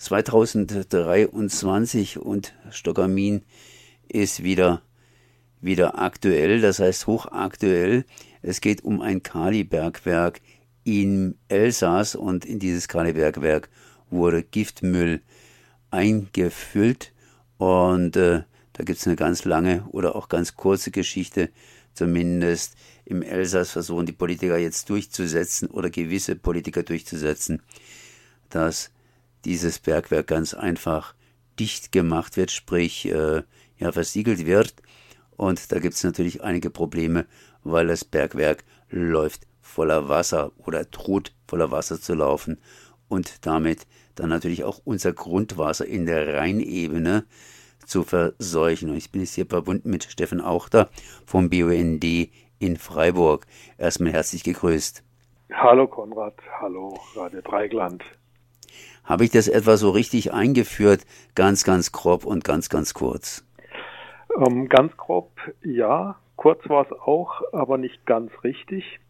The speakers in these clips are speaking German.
2023 und Stockamin ist wieder, wieder aktuell, das heißt hochaktuell. Es geht um ein Kalibergwerk im Elsass und in dieses Kalibergwerk wurde Giftmüll eingefüllt und äh, da gibt es eine ganz lange oder auch ganz kurze Geschichte, zumindest im Elsass versuchen die Politiker jetzt durchzusetzen oder gewisse Politiker durchzusetzen, dass dieses Bergwerk ganz einfach dicht gemacht wird, sprich äh, ja versiegelt wird. Und da gibt es natürlich einige Probleme, weil das Bergwerk läuft voller Wasser oder droht voller Wasser zu laufen und damit dann natürlich auch unser Grundwasser in der Rheinebene zu verseuchen. Und ich bin jetzt hier verbunden mit Steffen Auchter vom BUND in Freiburg. Erstmal herzlich gegrüßt. Hallo Konrad, hallo Radio Dreigland. Habe ich das etwa so richtig eingeführt? Ganz, ganz grob und ganz, ganz kurz. Ähm, ganz grob, ja. Kurz war es auch, aber nicht ganz richtig.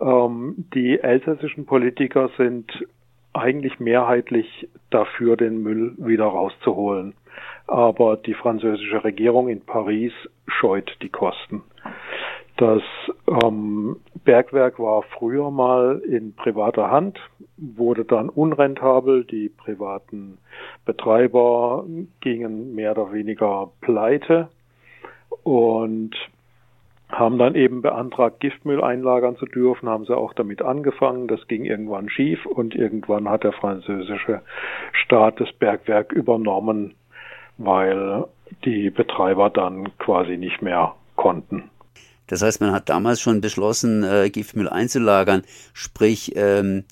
Ähm, die elsässischen Politiker sind eigentlich mehrheitlich dafür, den Müll wieder rauszuholen. Aber die französische Regierung in Paris scheut die Kosten. Das ähm, Bergwerk war früher mal in privater Hand, wurde dann unrentabel. Die privaten Betreiber gingen mehr oder weniger pleite und haben dann eben beantragt, Giftmüll einlagern zu dürfen, haben sie auch damit angefangen. Das ging irgendwann schief und irgendwann hat der französische Staat das Bergwerk übernommen, weil die Betreiber dann quasi nicht mehr konnten. Das heißt, man hat damals schon beschlossen, äh, Giftmüll einzulagern, sprich, ähm,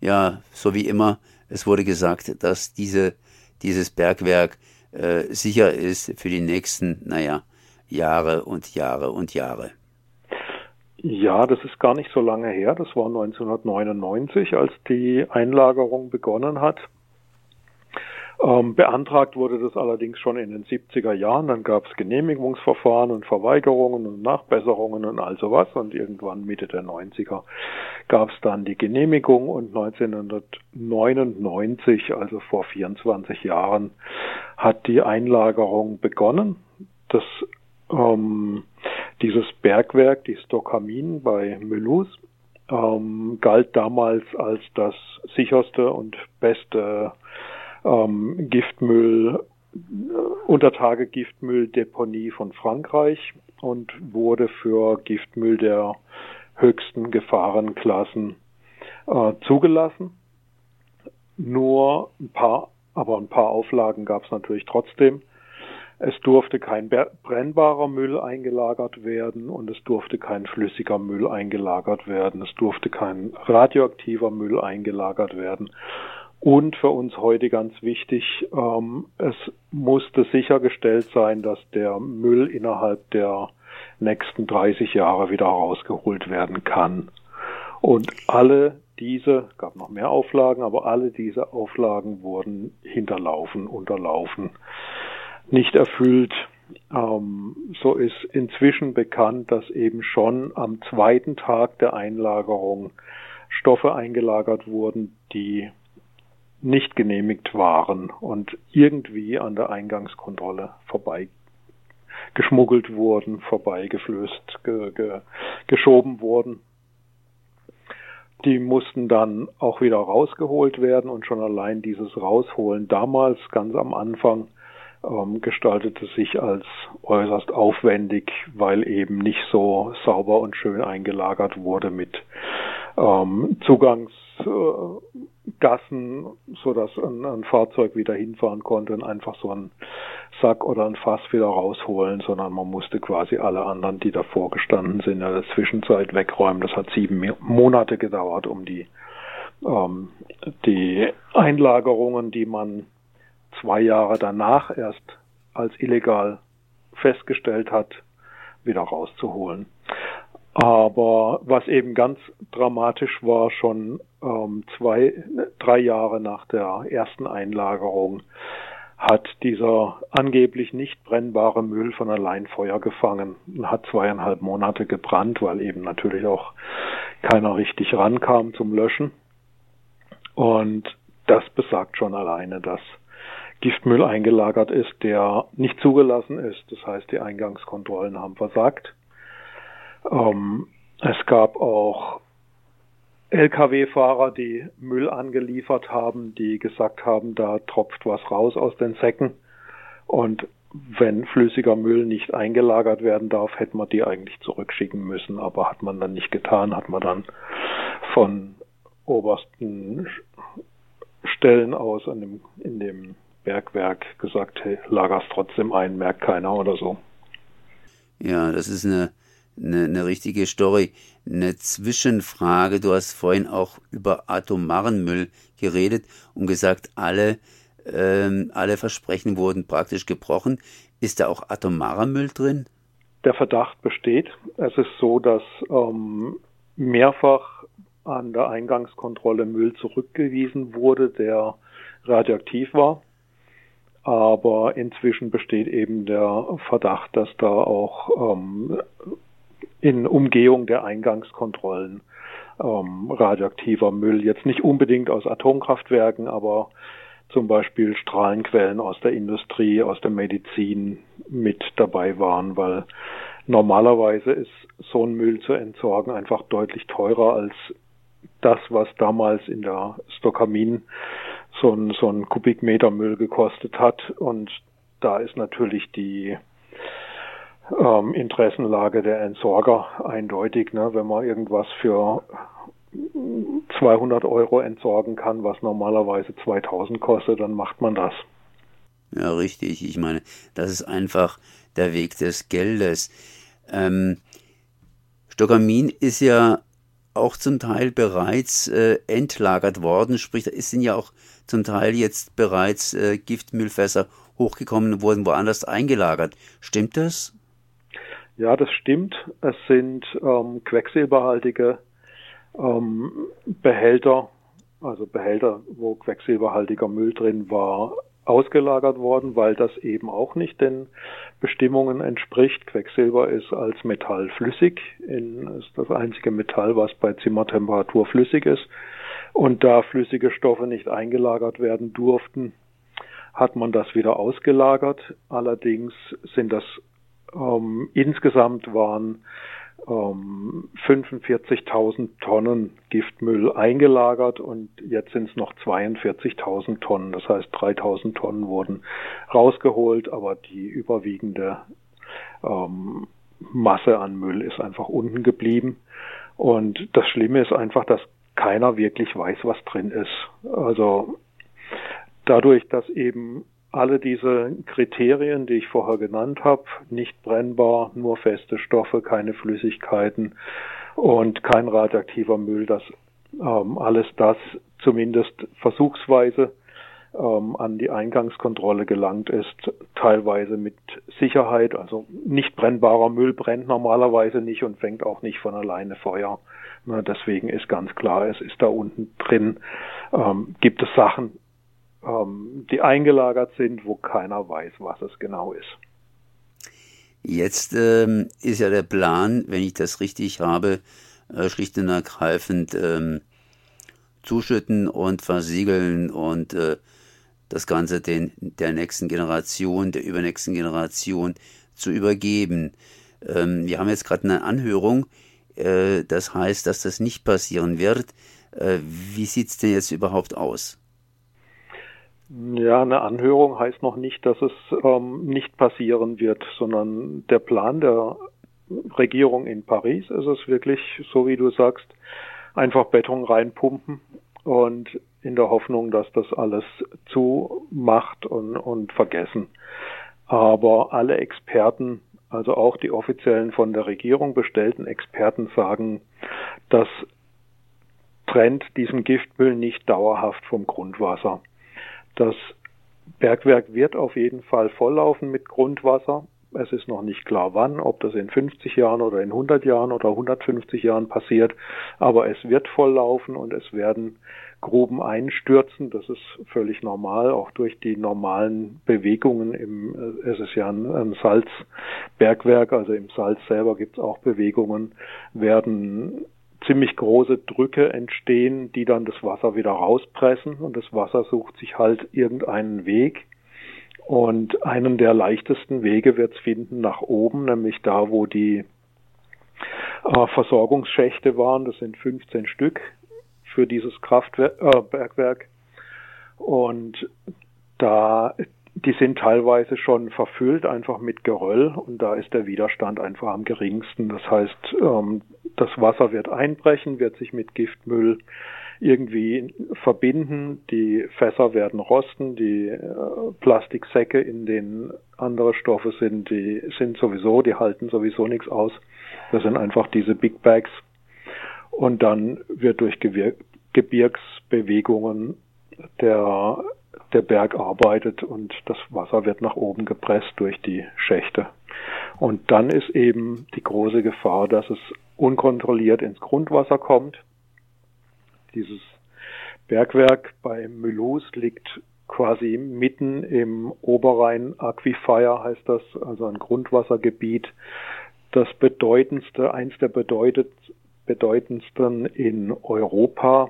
ja, so wie immer, es wurde gesagt, dass diese, dieses Bergwerk äh, sicher ist für die nächsten, naja, Jahre und Jahre und Jahre. Ja, das ist gar nicht so lange her. Das war 1999, als die Einlagerung begonnen hat. Ähm, beantragt wurde das allerdings schon in den 70er Jahren. Dann gab es Genehmigungsverfahren und Verweigerungen und Nachbesserungen und all sowas. Und irgendwann Mitte der 90er gab es dann die Genehmigung und 1999, also vor 24 Jahren, hat die Einlagerung begonnen. Das ähm, dieses Bergwerk, die Stockamin bei Mulhouse, ähm, galt damals als das sicherste und beste ähm, Giftmüll, äh, Untertage Giftmülldeponie von Frankreich und wurde für Giftmüll der höchsten Gefahrenklassen äh, zugelassen. Nur ein paar, aber ein paar Auflagen gab es natürlich trotzdem. Es durfte kein brennbarer Müll eingelagert werden und es durfte kein flüssiger Müll eingelagert werden. Es durfte kein radioaktiver Müll eingelagert werden. Und für uns heute ganz wichtig, ähm, es musste sichergestellt sein, dass der Müll innerhalb der nächsten 30 Jahre wieder rausgeholt werden kann. Und alle diese, gab noch mehr Auflagen, aber alle diese Auflagen wurden hinterlaufen, unterlaufen nicht erfüllt. Ähm, so ist inzwischen bekannt, dass eben schon am zweiten Tag der Einlagerung Stoffe eingelagert wurden, die nicht genehmigt waren und irgendwie an der Eingangskontrolle vorbei geschmuggelt wurden, vorbeigeflößt, ge, ge, geschoben wurden. Die mussten dann auch wieder rausgeholt werden und schon allein dieses Rausholen damals ganz am Anfang ähm, gestaltete sich als äußerst aufwendig, weil eben nicht so sauber und schön eingelagert wurde mit ähm, Zugangsgassen, äh, so dass ein, ein, Fahrzeug wieder hinfahren konnte und einfach so einen Sack oder ein Fass wieder rausholen, sondern man musste quasi alle anderen, die davor gestanden sind, in der Zwischenzeit wegräumen. Das hat sieben Monate gedauert, um die ähm, die Einlagerungen, die man zwei Jahre danach erst als illegal festgestellt hat, wieder rauszuholen. Aber was eben ganz dramatisch war, schon ähm, zwei, drei Jahre nach der ersten Einlagerung hat dieser angeblich nicht brennbare Müll von allein Feuer gefangen und hat zweieinhalb Monate gebrannt, weil eben natürlich auch keiner richtig rankam zum Löschen. Und das besagt schon alleine, dass Giftmüll eingelagert ist, der nicht zugelassen ist. Das heißt, die Eingangskontrollen haben versagt. Ähm, es gab auch Lkw-Fahrer, die Müll angeliefert haben, die gesagt haben, da tropft was raus aus den Säcken. Und wenn flüssiger Müll nicht eingelagert werden darf, hätte man die eigentlich zurückschicken müssen, aber hat man dann nicht getan, hat man dann von obersten Stellen aus an dem, in dem Bergwerk gesagt, hey, lager's trotzdem ein, merkt keiner oder so. Ja, das ist eine, eine, eine richtige Story. Eine Zwischenfrage. Du hast vorhin auch über atomaren Müll geredet und gesagt, alle, ähm, alle Versprechen wurden praktisch gebrochen. Ist da auch atomarer Müll drin? Der Verdacht besteht. Es ist so, dass ähm, mehrfach an der Eingangskontrolle Müll zurückgewiesen wurde, der radioaktiv war. Aber inzwischen besteht eben der Verdacht, dass da auch ähm, in Umgehung der Eingangskontrollen ähm, radioaktiver Müll, jetzt nicht unbedingt aus Atomkraftwerken, aber zum Beispiel Strahlenquellen aus der Industrie, aus der Medizin mit dabei waren, weil normalerweise ist so ein Müll zu entsorgen einfach deutlich teurer als das, was damals in der Stockamin so ein, so ein Kubikmeter Müll gekostet hat. Und da ist natürlich die ähm, Interessenlage der Entsorger eindeutig. Ne? Wenn man irgendwas für 200 Euro entsorgen kann, was normalerweise 2000 kostet, dann macht man das. Ja, richtig. Ich meine, das ist einfach der Weg des Geldes. Ähm, Stockamin ist ja auch zum Teil bereits äh, entlagert worden, sprich, es sind ja auch zum Teil jetzt bereits äh, Giftmüllfässer hochgekommen und wurden woanders eingelagert. Stimmt das? Ja, das stimmt. Es sind ähm, quecksilberhaltige ähm, Behälter, also Behälter, wo quecksilberhaltiger Müll drin war, ausgelagert worden, weil das eben auch nicht den Bestimmungen entspricht. Quecksilber ist als Metall flüssig, in, ist das einzige Metall, was bei Zimmertemperatur flüssig ist. Und da flüssige Stoffe nicht eingelagert werden durften, hat man das wieder ausgelagert. Allerdings sind das ähm, insgesamt waren ähm, 45.000 Tonnen Giftmüll eingelagert und jetzt sind es noch 42.000 Tonnen. Das heißt, 3.000 Tonnen wurden rausgeholt, aber die überwiegende ähm, Masse an Müll ist einfach unten geblieben. Und das Schlimme ist einfach, dass keiner wirklich weiß, was drin ist. Also dadurch, dass eben alle diese Kriterien, die ich vorher genannt habe, nicht brennbar, nur feste Stoffe, keine Flüssigkeiten und kein radioaktiver Müll, dass ähm, alles das zumindest versuchsweise ähm, an die Eingangskontrolle gelangt ist, teilweise mit Sicherheit. Also nicht brennbarer Müll brennt normalerweise nicht und fängt auch nicht von alleine Feuer. Na, deswegen ist ganz klar, es ist da unten drin, ähm, gibt es Sachen, ähm, die eingelagert sind, wo keiner weiß, was es genau ist. Jetzt ähm, ist ja der Plan, wenn ich das richtig habe, äh, schlicht und ergreifend ähm, zuschütten und versiegeln und äh, das Ganze den, der nächsten Generation, der übernächsten Generation zu übergeben. Ähm, wir haben jetzt gerade eine Anhörung, äh, das heißt, dass das nicht passieren wird. Äh, wie sieht's denn jetzt überhaupt aus? Ja, eine Anhörung heißt noch nicht, dass es ähm, nicht passieren wird, sondern der Plan der Regierung in Paris ist es wirklich, so wie du sagst, einfach Beton reinpumpen und in der Hoffnung, dass das alles zumacht und, und vergessen. Aber alle Experten, also auch die offiziellen von der Regierung bestellten Experten sagen, das trennt diesen Giftmüll nicht dauerhaft vom Grundwasser. Das Bergwerk wird auf jeden Fall volllaufen mit Grundwasser. Es ist noch nicht klar wann, ob das in 50 Jahren oder in 100 Jahren oder 150 Jahren passiert, aber es wird volllaufen und es werden Gruben einstürzen. Das ist völlig normal, auch durch die normalen Bewegungen im, äh, es ist ja ein, ein Salzbergwerk, also im Salz selber gibt es auch Bewegungen, werden ziemlich große Drücke entstehen, die dann das Wasser wieder rauspressen und das Wasser sucht sich halt irgendeinen Weg. Und einen der leichtesten Wege wird es finden nach oben, nämlich da, wo die äh, Versorgungsschächte waren. Das sind 15 Stück für dieses Kraftwerk. Äh, und da die sind teilweise schon verfüllt, einfach mit Geröll und da ist der Widerstand einfach am geringsten. Das heißt, ähm, das Wasser wird einbrechen, wird sich mit Giftmüll irgendwie verbinden, die Fässer werden rosten, die äh, Plastiksäcke, in denen andere Stoffe sind, die sind sowieso, die halten sowieso nichts aus. Das sind einfach diese Big Bags. Und dann wird durch Gebirgsbewegungen der der Berg arbeitet und das Wasser wird nach oben gepresst durch die Schächte. Und dann ist eben die große Gefahr, dass es unkontrolliert ins Grundwasser kommt. Dieses Bergwerk bei Mulhouse liegt quasi mitten im Oberrhein Aquifer heißt das, also ein Grundwassergebiet, das bedeutendste, eins der bedeutendsten in Europa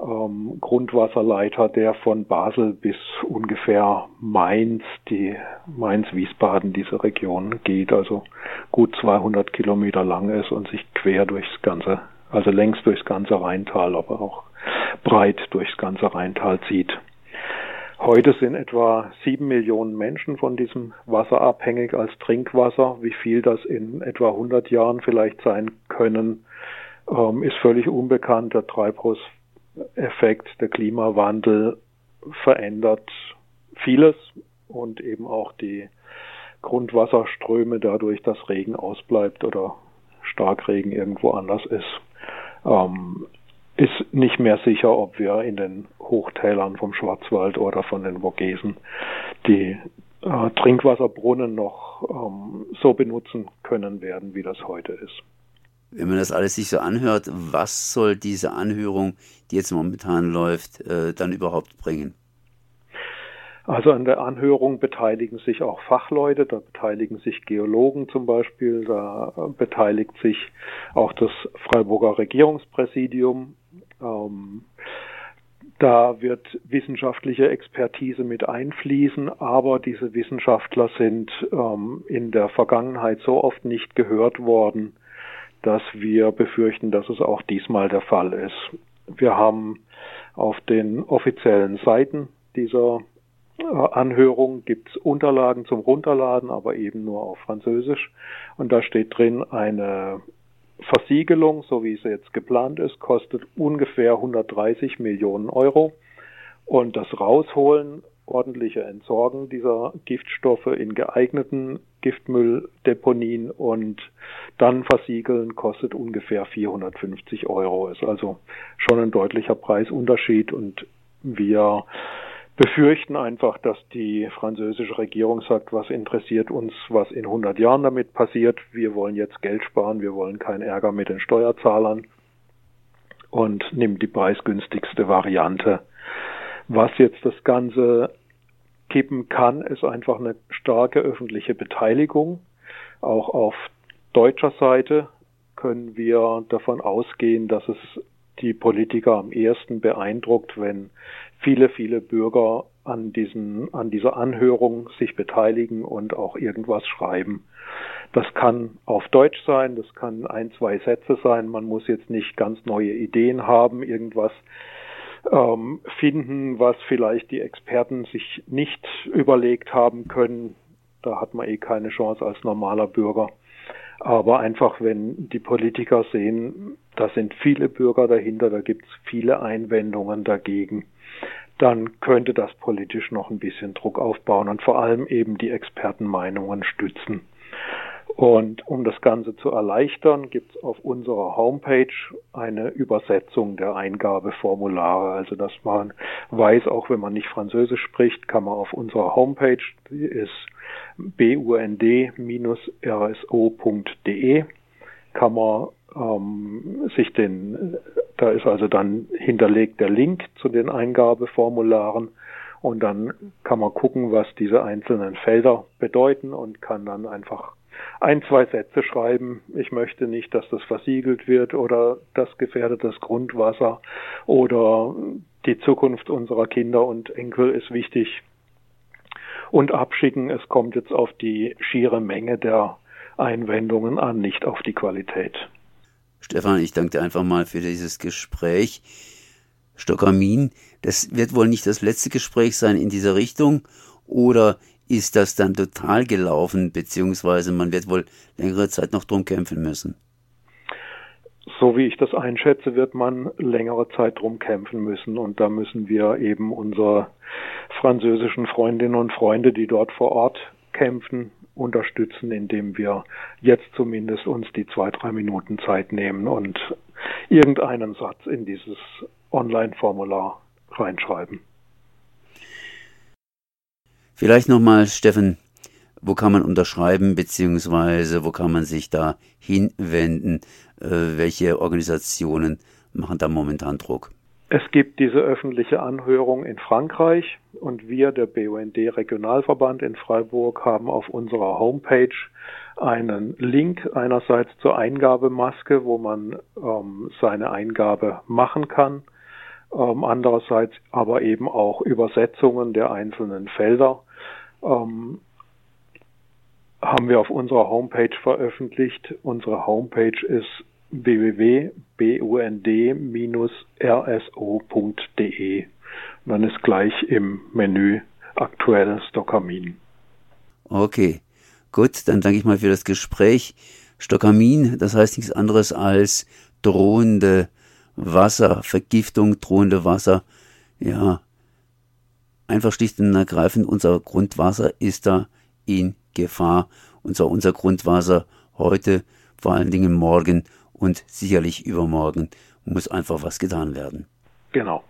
ähm, Grundwasserleiter, der von Basel bis ungefähr Mainz, die Mainz-Wiesbaden, diese Region geht, also gut 200 Kilometer lang ist und sich quer durchs ganze, also längs durchs ganze Rheintal, aber auch breit durchs ganze Rheintal zieht. Heute sind etwa sieben Millionen Menschen von diesem Wasser abhängig als Trinkwasser. Wie viel das in etwa 100 Jahren vielleicht sein können, ähm, ist völlig unbekannt. Der Treibhaus Effekt, der Klimawandel verändert vieles und eben auch die Grundwasserströme dadurch, dass Regen ausbleibt oder Starkregen irgendwo anders ist, ähm, ist nicht mehr sicher, ob wir in den Hochtälern vom Schwarzwald oder von den Vogesen die äh, Trinkwasserbrunnen noch ähm, so benutzen können werden, wie das heute ist. Wenn man das alles sich so anhört, was soll diese Anhörung, die jetzt momentan läuft, äh, dann überhaupt bringen? Also an der Anhörung beteiligen sich auch Fachleute, da beteiligen sich Geologen zum Beispiel, da beteiligt sich auch das Freiburger Regierungspräsidium. Ähm, da wird wissenschaftliche Expertise mit einfließen, aber diese Wissenschaftler sind ähm, in der Vergangenheit so oft nicht gehört worden, dass wir befürchten, dass es auch diesmal der Fall ist. Wir haben auf den offiziellen Seiten dieser äh, Anhörung gibt es Unterlagen zum Runterladen, aber eben nur auf Französisch. Und da steht drin, eine Versiegelung, so wie sie jetzt geplant ist, kostet ungefähr 130 Millionen Euro. Und das Rausholen ordentliche Entsorgen dieser Giftstoffe in geeigneten Giftmülldeponien und dann versiegeln kostet ungefähr 450 Euro. Ist also schon ein deutlicher Preisunterschied und wir befürchten einfach, dass die französische Regierung sagt, was interessiert uns, was in 100 Jahren damit passiert. Wir wollen jetzt Geld sparen, wir wollen keinen Ärger mit den Steuerzahlern und nimmt die preisgünstigste Variante. Was jetzt das Ganze kippen kann, ist einfach eine starke öffentliche Beteiligung. Auch auf deutscher Seite können wir davon ausgehen, dass es die Politiker am ehesten beeindruckt, wenn viele, viele Bürger an diesen, an dieser Anhörung sich beteiligen und auch irgendwas schreiben. Das kann auf Deutsch sein, das kann ein, zwei Sätze sein. Man muss jetzt nicht ganz neue Ideen haben, irgendwas ähm, finden, was vielleicht die Experten sich nicht überlegt haben können. Da hat man eh keine Chance als normaler Bürger. Aber einfach, wenn die Politiker sehen, da sind viele Bürger dahinter, da gibt es viele Einwendungen dagegen, dann könnte das politisch noch ein bisschen Druck aufbauen und vor allem eben die Expertenmeinungen stützen. Und um das Ganze zu erleichtern, gibt es auf unserer Homepage eine Übersetzung der Eingabeformulare. Also dass man weiß, auch wenn man nicht Französisch spricht, kann man auf unserer Homepage, die ist bund-rso.de, kann man ähm, sich den, da ist also dann hinterlegt der Link zu den Eingabeformularen und dann kann man gucken, was diese einzelnen Felder bedeuten und kann dann einfach ein, zwei Sätze schreiben. Ich möchte nicht, dass das versiegelt wird oder das gefährdet das Grundwasser oder die Zukunft unserer Kinder und Enkel ist wichtig. Und abschicken, es kommt jetzt auf die schiere Menge der Einwendungen an, nicht auf die Qualität. Stefan, ich danke dir einfach mal für dieses Gespräch. Stockamin, das wird wohl nicht das letzte Gespräch sein in dieser Richtung oder ist das dann total gelaufen, beziehungsweise man wird wohl längere Zeit noch drum kämpfen müssen? So wie ich das einschätze, wird man längere Zeit drum kämpfen müssen und da müssen wir eben unsere französischen Freundinnen und Freunde, die dort vor Ort kämpfen, unterstützen, indem wir jetzt zumindest uns die zwei, drei Minuten Zeit nehmen und irgendeinen Satz in dieses Online-Formular reinschreiben. Vielleicht nochmal, Steffen, wo kann man unterschreiben, beziehungsweise wo kann man sich da hinwenden? Äh, welche Organisationen machen da momentan Druck? Es gibt diese öffentliche Anhörung in Frankreich und wir, der BUND Regionalverband in Freiburg, haben auf unserer Homepage einen Link einerseits zur Eingabemaske, wo man ähm, seine Eingabe machen kann, ähm, andererseits aber eben auch Übersetzungen der einzelnen Felder ähm, haben wir auf unserer Homepage veröffentlicht. Unsere Homepage ist www.bund-rso.de. dann ist gleich im Menü aktuell Stockamin. Okay, gut, dann danke ich mal für das Gespräch. Stockamin, das heißt nichts anderes als drohende Wasservergiftung, drohende Wasser, ja, einfach schlicht und ergreifend, unser Grundwasser ist da in Gefahr. Und zwar unser Grundwasser heute, vor allen Dingen morgen und sicherlich übermorgen muss einfach was getan werden. Genau.